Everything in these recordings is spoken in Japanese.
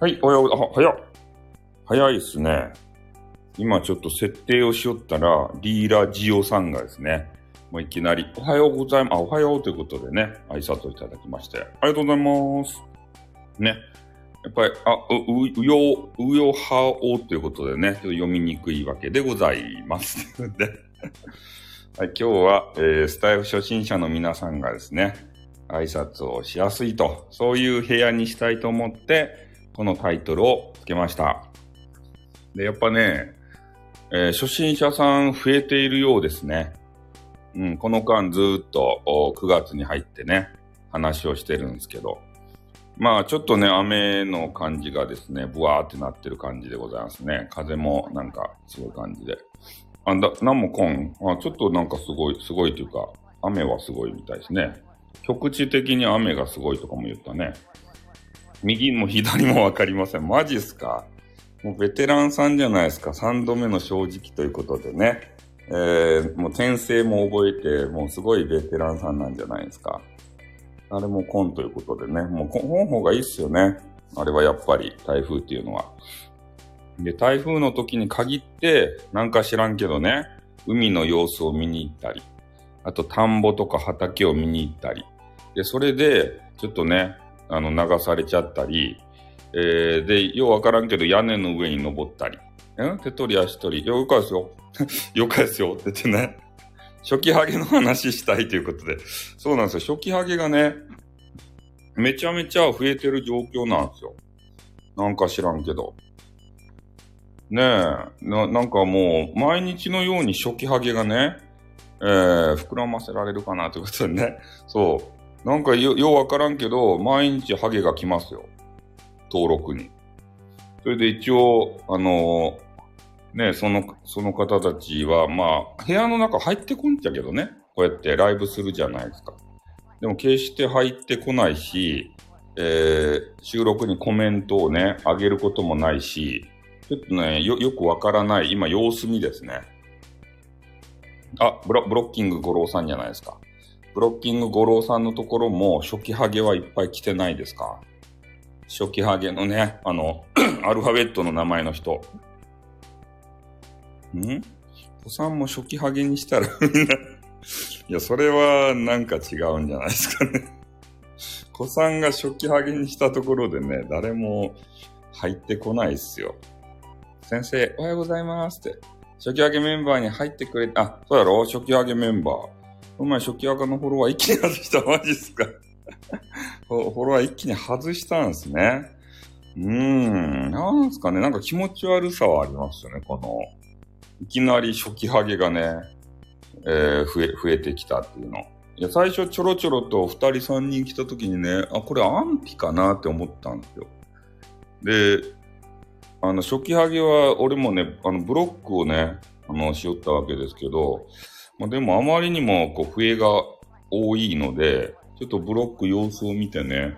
はい、おはよう、あ、早っ。早いっすね。今ちょっと設定をしよったら、リーラジオさんがですね、もういきなり、おはようございます。あ、おはようということでね、挨拶をいただきまして、ありがとうございます。ね。やっぱり、あ、う、う、うよう、うよはおということでね、ちょっと読みにくいわけでございます。で、はい、今日は、えー、スタイフ初心者の皆さんがですね、挨拶をしやすいと、そういう部屋にしたいと思って、このタイトルをつけました。で、やっぱね、えー初心者さん増えているようですね。うん、この間ずっと9月に入ってね、話をしてるんですけど。まあちょっとね、雨の感じがですね、ブワーってなってる感じでございますね。風もなんかすごい感じで。あ、だ、なんもこん。あ、ちょっとなんかすごい、すごいというか、雨はすごいみたいですね。局地的に雨がすごいとかも言ったね。右も左もわかりません。マジっすか？もうベテランさんじゃないですか。3度目の正直ということでね。えー、もう転生も覚えて、もうすごいベテランさんなんじゃないですか。あれもコンということでね。もうこの方がいいっすよね。あれはやっぱり台風っていうのは。で、台風の時に限って、なんか知らんけどね、海の様子を見に行ったり、あと田んぼとか畑を見に行ったり、で、それで、ちょっとね、あの、流されちゃったり、えー、で、ようわからんけど屋根の上に登ったり、ん手取り足取り、よかですよ。よかですよ。って言ってね、初期ハゲの話したいということで。そうなんですよ。初期ハゲがね、めちゃめちゃ増えてる状況なんですよ。なんか知らんけど。ねえ、な、なんかもう、毎日のように初期ハゲがね、えー、膨らませられるかなということでね。そう。なんかよ、ようわからんけど、毎日ハゲが来ますよ。登録に。それで一応、あのね、その、その方たちは、まあ、部屋の中入ってこんちゃけどね。こうやってライブするじゃないですか。でも決して入ってこないし、えー、収録にコメントをね、上げることもないし、ちょっとね、よ、よくわからない、今様子見ですね。あ、ブロブロッキング五郎さんじゃないですか。ブロッキング五郎さんのところも初期ハゲはいっぱい来てないですか？初期ハゲのね、あの、アルファベットの名前の人。ん？子さんも初期ハゲにしたらみんな、いや、それはなんか違うんじゃないですかね。子さんが初期ハゲにしたところでね、誰も入ってこないっすよ。先生、おはようございますって。初期ハゲメンバーに入ってくれ、あ、そうやろ？初期ハゲメンバー。お前初期ハゲのフォロワー一気に外したマジっすか フォロワー一気に外したんですね。うーん、なんすかね、なんか気持ち悪さはありますよね、この、いきなり初期ハゲがね、えー増え、増えてきたっていうの。いや、最初ちょろちょろと二人三人来た時にね、あ、これ安否かなって思ったんですよ。で、あの、初期ハゲは、俺もね、あの、ブロックをね、あの、しよったわけですけど、まあ、でもあまりにも、こう、増えが多いので、ちょっとブロック様子を見てね、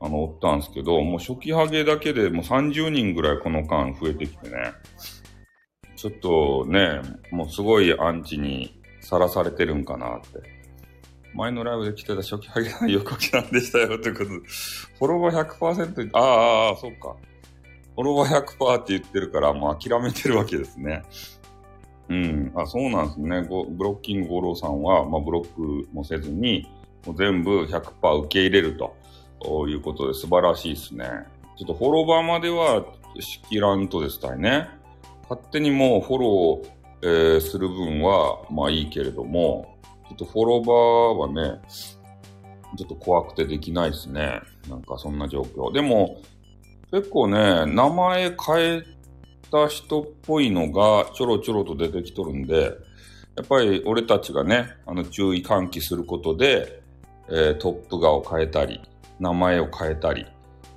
あの、おったんですけど、もう初期ハゲだけでもう30人ぐらいこの間増えてきてね、ちょっとね、もうすごいアンチにさらされてるんかなって。前のライブで来てた初期ハゲが横木さんでしたよということ、フォロワー100%、ああ、ああ、そうか。フォロワー100%って言ってるから、もう諦めてるわけですね。うん。あ、そうなんですね。ごブロッキング五郎さんは、まあ、ブロックもせずに、もう全部100%受け入れるということで素晴らしいですね。ちょっとフォロワーまではしきらんとですたいね。勝手にもうフォロー、えーする分は、まあいいけれども、ちょっとフォロワーはね、ちょっと怖くてできないですね。なんかそんな状況。でも、結構ね、名前変えた人っぽいのがちょろちょろと出てきとるんで、やっぱり俺たちがね、あの注意喚起することで、えートップ画を変えたり、名前を変えたり、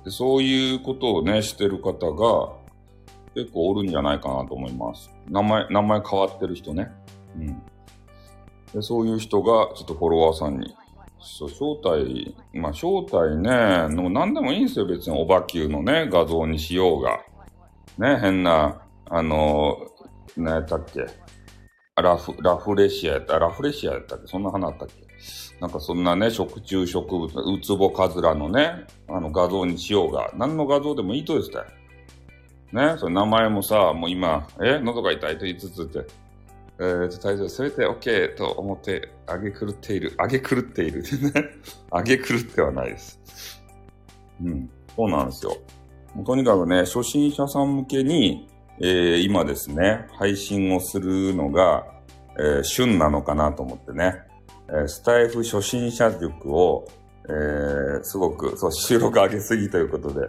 でそういうことをね、してる方が結構おるんじゃないかなと思います。名前、名前変わってる人ね。うん。でそういう人がちょっとフォロワーさんに、そう招待、まあ招待ね、の何でもいいんですよ。別におばきゅうのね、画像にしようが。ね、変な、あの、何やったっけラフ、ラフレシアやった、ラフレシアやったっけそんな花あったっけなんかそんなね、食虫植物、ウツボカズラのね、あの画像にしようが、何の画像でもいいとですね。ね、その名前もさ、もう今、え、喉が痛いと言いつつって、えー、と、大丈夫、それで OK と思って、あげ狂っている、あげ狂っている。あげ狂ってはないです。うん、そうなんですよ。とにかくね、初心者さん向けに、えー、今ですね、配信をするのが、えー、旬なのかなと思ってね、えー、スタイフ初心者塾を、えー、すごく、そう、収録上げすぎということで、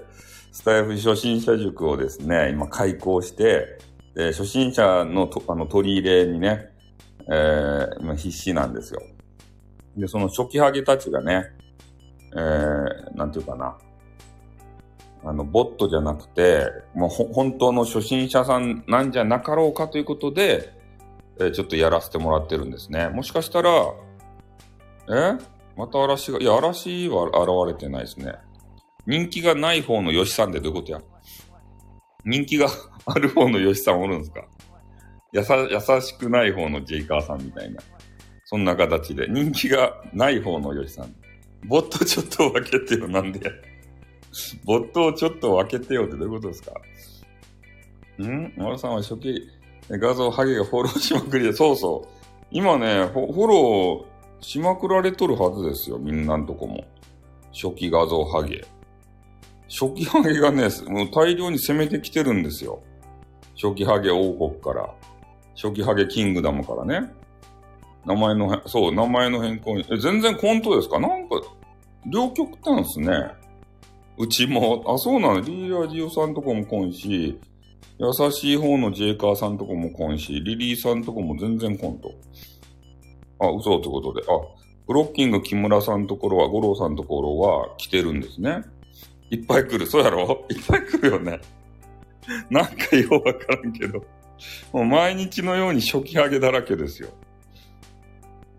スタイフ初心者塾をですね、今開講して、で初心者のとあの取り入れにね、えー、今必死なんですよ。で、その初期ハゲたちがね、えー、なんていうかな、あの、ボットじゃなくて、もう本当の初心者さんなんじゃなかろうかということで、えー、ちょっとやらせてもらってるんですね。もしかしたら、え？また嵐が、いや、嵐は現れてないですね。人気がない方の吉さんってどういうことや？人気が ある方の吉さんおるんですか？やさ、優しくない方のジェイカーさんみたいな。そんな形で。人気がない方の吉さん。ボットちょっと分けてよ、なんで。ボットをちょっと分けてよってどういうことですか？ん？丸さんは初期画像ハゲがフォローしまくりで、そうそう。今ねフォローしまくられとるはずですよ、みんなのとこも。初期画像ハゲ。初期ハゲがね、もう大量に攻めてきてるんですよ。初期ハゲ王国から。初期ハゲキングダムからね。名前の、そう、名前の変更に。え、全然コントですか？なんか、両極端ですね。うちも、あ、そうなの？リーラジオさんとこも来んし、優しい方のジェイカーさんとこも来んし、リリーさんとこも全然来んと。あ、嘘ってことで。あ、ブロッキング木村さんところは、五郎さんところは来てるんですね。いっぱい来る。そうやろ？いっぱい来るよね。なんかようわからんけど。もう毎日のように初期ハゲだらけですよ。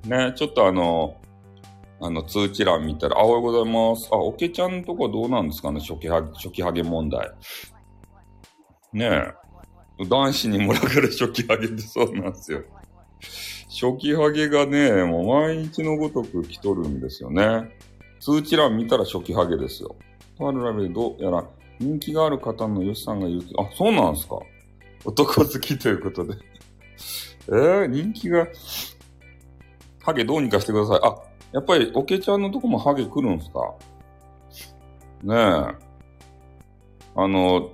ね、ちょっとあの、あの、通知欄見たら、あ、おはようございます。あ、おけちゃんとこどうなんですかね初期ハゲ、初期ハゲ問題。ねえ。男子に群がる初期ハゲってそうなんですよ。初期ハゲがね、もう毎日のごとく来とるんですよね。通知欄見たら初期ハゲですよ。とあるラベルどうやら人気がある方のヨシさんが言うとあ、そうなんですか男好きということでえー、人気が、ハゲどうにかしてください。あ、やっぱり、おけちゃんのとこもハゲ来るんすか？ねえ。あの、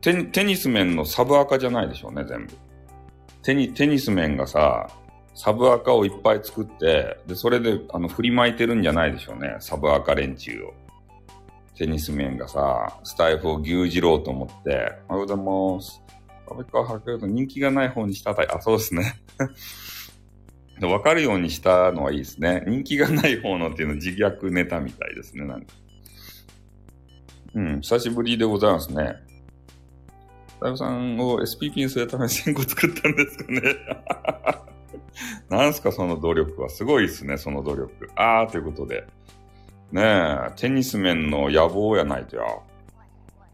テテニス面のサブアカじゃないでしょうね、全部。テニ、テニス面がさ、サブアカをいっぱい作って、で、それで、あの、振り巻いてるんじゃないでしょうね、サブアカ連中を。テニス面がさ、スタイフを牛耳ろうと思って、おはようございます。安倍川博士の人気がない方にしたたい。あ、そうですね。わかるようにしたのはいいですね。人気がない方のっていうの自虐ネタみたいですね、なんか。うん、久しぶりでございますね。大悟さんを SPP にするために1000個作ったんですかね。なんすか、その努力は。すごいですね、その努力。あー、ということで。ねえ、テニス面の野望やないとや。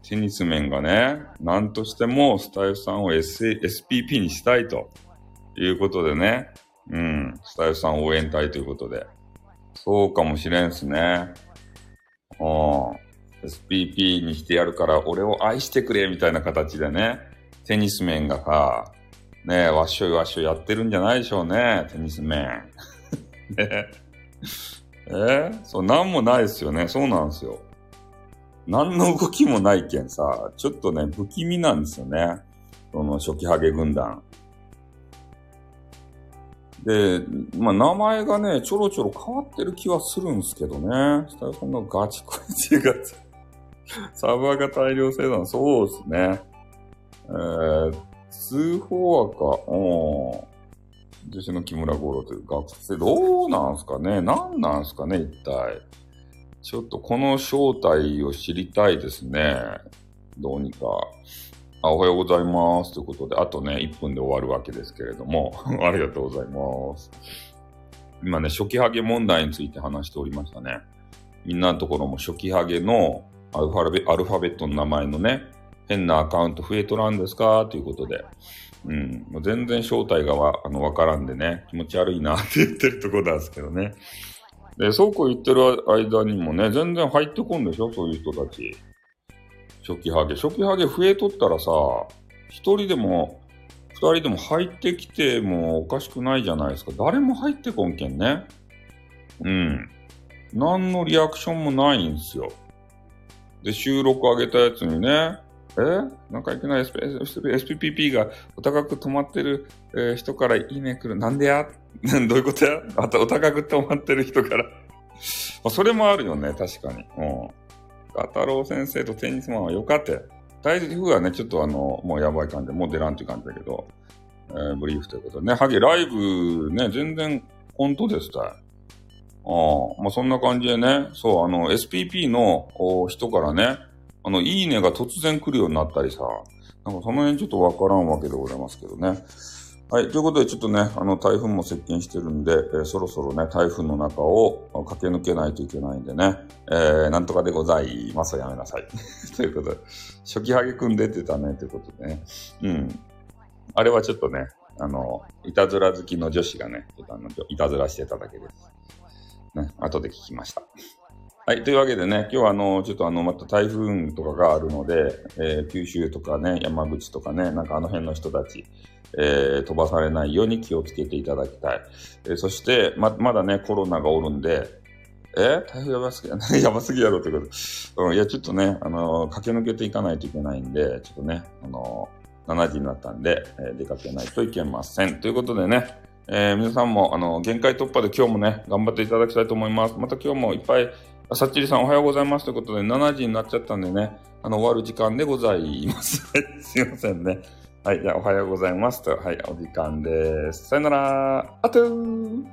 テニス面がね、なんとしてもスタイフさんを、S、SPP にしたいということでね、うん、スタイフさん応援隊ということで。そうかもしれんすね。うん。SPP にしてやるから俺を愛してくれみたいな形でね、テニス面がさ、ねえ、わっしょいわっしょいやってるんじゃないでしょうね、テニス面。ねえ？ー、そう、なんもないですよね。そうなんですよ。何の動きもないけんさ、ちょっとね、不気味なんですよね。その初期ハゲ軍団。で、まあ、名前がね、ちょろちょろ変わってる気はするんですけどね。スタイフのガチコイチが、サーバーが大量生産、そうですね。えー、通報赤、うん。女子の木村五郎という学生、どうなんすかね？何なんすかね？一体。ちょっとこの正体を知りたいですね。どうにか。あおはようございます。ということで、あとね、1分で終わるわけですけれども、ありがとうございます。今ね、初期ハゲ問題について話しておりましたね。みんなのところも初期ハゲのアルファベアルファベットの名前のね、変なアカウント増えとらんですか？ということで。うん。もう全然正体がわ、あの、わからんでね、気持ち悪いなって言ってるとこなんですけどね。で、そうこう言ってる間にもね、全然入ってこんでしょ？そういう人たち。初期ハゲ。初期ハゲ増えとったらさ、一人でも、二人でも入ってきてもおかしくないじゃないですか。誰も入ってこんけんね。うん。何のリアクションもないんですよ。で、収録上げたやつにね、え？なんかいけない？SP SPPP がお高く止まってる、えー人からいいね来る。なんでや？どういうことや？あ とお高く止まってる人から。それもあるよね、確かに。うん。ガタロウ先生とテニスマンはよかったよ。台風はね、ちょっとあの、もうやばい感じで、もう出らんって感じだけど、えーブリーフということでね、ハゲライブね、全然本当ですた。ああ、まあ、そんな感じでね、そう、あの、SPP の人からね、あの、いいねが突然来るようになったりさ、なんかその辺ちょっとわからんわけでございますけどね。はい。ということで、ちょっとね、あの、台風も接近してるんで、えーそろそろね、台風の中を駆け抜けないといけないんでね、えー、なんとかでございます。やめなさい。ということで、初期ハゲくん出てたね、ということでね。うん。あれはちょっとね、あの、いたずら好きの女子がね、ちょっとあの、いたずらしてただけです。ね、後で聞きました。はい。というわけでね、今日はあの、ちょっとあの、また台風とかがあるので、えー九州とかね、山口とかね、なんかあの辺の人たち、えー飛ばされないように気をつけていただきたい。えーそして、ま、まだね、コロナがおるんで、え台風やばすぎや、やばすぎやろってこと。うん、いや、ちょっとね、あの駆け抜けていかないといけないんで、ちょっとね、あの7時になったんで、えー出かけないといけません。ということでね、え皆さんも、あの、限界突破で今日もね、頑張っていただきたいと思います。また今日もいっぱい、さっちりさんおはようございますということで、7時になっちゃったんでね、あの、終わる時間でございます。すいませんね。はい、じゃあおはようございますと、はい、お時間です。さよなら、あとー